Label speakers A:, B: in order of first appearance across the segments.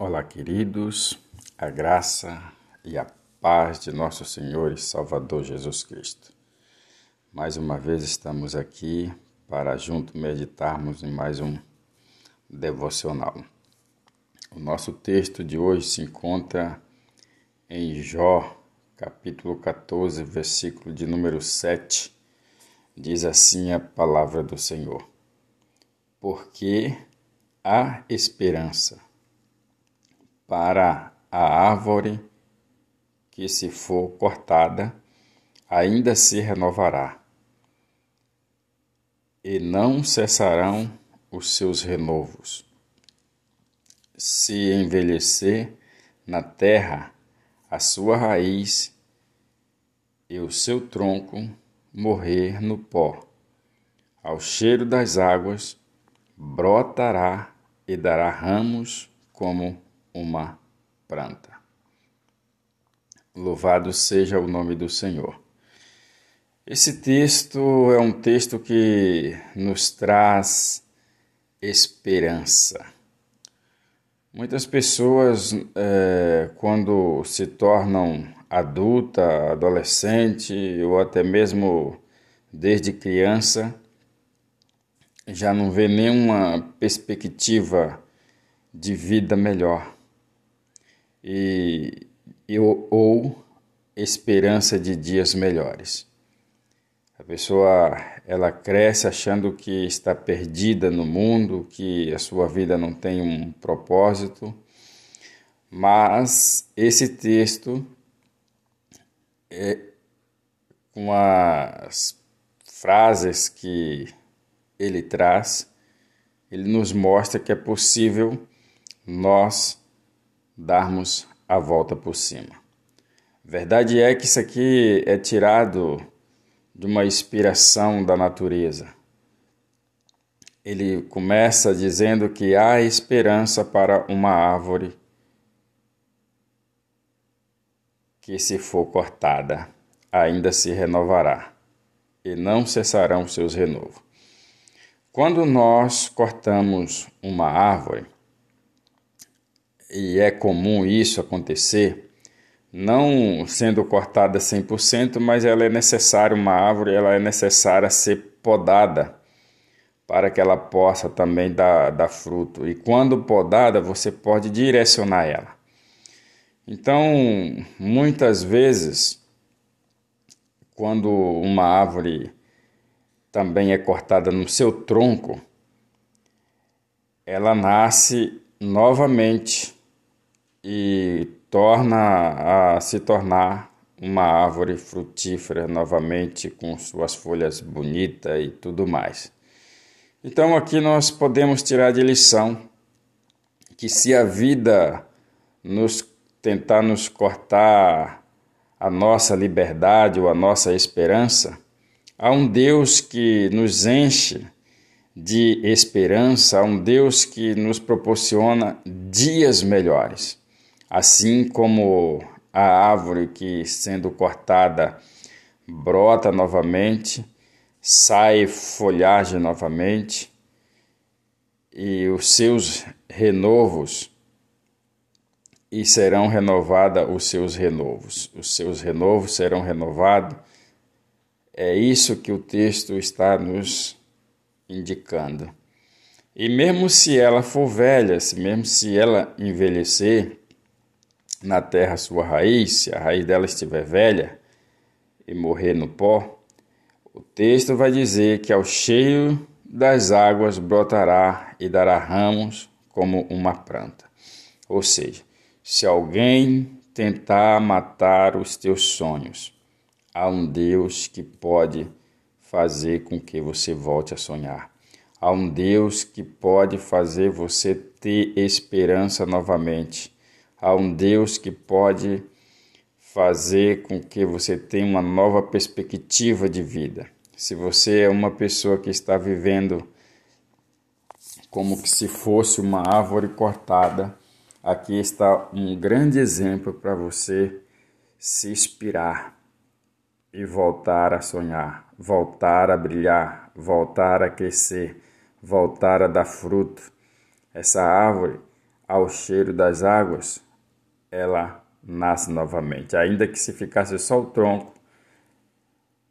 A: Olá, queridos, a graça e a paz de nosso Senhor e Salvador Jesus Cristo. Mais uma vez estamos aqui para junto meditarmos em mais um devocional. O nosso texto de hoje se encontra em Jó, capítulo 14, versículo de número 7. Diz assim a palavra do Senhor: Porque há esperança para a árvore que, se for cortada, ainda se renovará, e não cessarão os seus renovos. Se envelhecer na terra a sua raiz e o seu tronco morrer no pó, ao cheiro das águas brotará e dará ramos como uma planta. Louvado seja o nome do Senhor. Esse texto é um texto que nos traz esperança. Muitas pessoas, é, quando se tornam adulta, adolescente ou até mesmo desde criança, já não vê nenhuma perspectiva de vida melhor e, e ou esperança de dias melhores. A pessoa ela cresce achando que está perdida no mundo, que a sua vida não tem um propósito. Mas esse texto é, com as frases que ele traz, ele nos mostra que é possível nós darmos a volta por cima. Verdade é que isso aqui é tirado de uma inspiração da natureza. Ele começa dizendo que há esperança para uma árvore que, se for cortada, ainda se renovará, e não cessarão seus renovos. Quando nós cortamos uma árvore, e é comum isso acontecer, não sendo cortada 100%, mas ela é necessária, uma árvore, ela é necessária ser podada para que ela possa também dar, dar fruto. E quando podada, você pode direcionar ela. Então, muitas vezes, quando uma árvore também é cortada no seu tronco, ela nasce novamente e torna a se tornar uma árvore frutífera novamente com suas folhas bonitas e tudo mais. Então aqui nós podemos tirar de lição que se a vida nos tentar nos cortar a nossa liberdade ou a nossa esperança, há um Deus que nos enche de esperança, há um Deus que nos proporciona dias melhores. Assim como a árvore que, sendo cortada, brota novamente, sai folhagem novamente, e os seus renovos, e serão renovados os seus renovos. Os seus renovos serão renovados. É isso que o texto está nos indicando. E mesmo se ela for velha, mesmo se ela envelhecer, na terra sua raiz, se a raiz dela estiver velha e morrer no pó, o texto vai dizer que ao cheio das águas brotará e dará ramos como uma planta. Ou seja, se alguém tentar matar os teus sonhos, há um Deus que pode fazer com que você volte a sonhar. Há um Deus que pode fazer você ter esperança novamente Há um Deus que pode fazer com que você tenha uma nova perspectiva de vida. Se você é uma pessoa que está vivendo como que se fosse uma árvore cortada, aqui está um grande exemplo para você se inspirar e voltar a sonhar, voltar a brilhar, voltar a crescer, voltar a dar fruto. Essa árvore ao cheiro das águas, ela nasce novamente. Ainda que se ficasse só o tronco,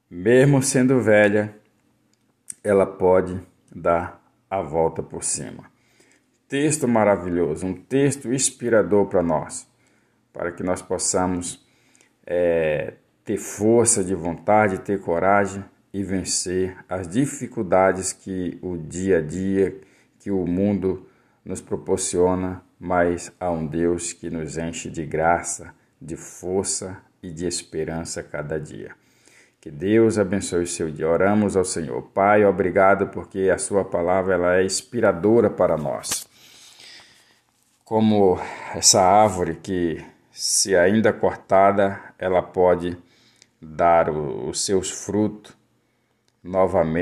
A: mesmo sendo velha, ela pode dar a volta por cima. Texto maravilhoso, um texto inspirador para nós, para que nós possamos é, ter força de vontade, ter coragem e vencer as dificuldades que o dia a dia, que o mundo nos proporciona, mas há um Deus que nos enche de graça, de força e de esperança cada dia. Que Deus abençoe o seu dia. Oramos ao Senhor. Pai, obrigado porque a sua palavra ela é inspiradora para nós. Como essa árvore que, se ainda cortada, ela pode dar os seus frutos novamente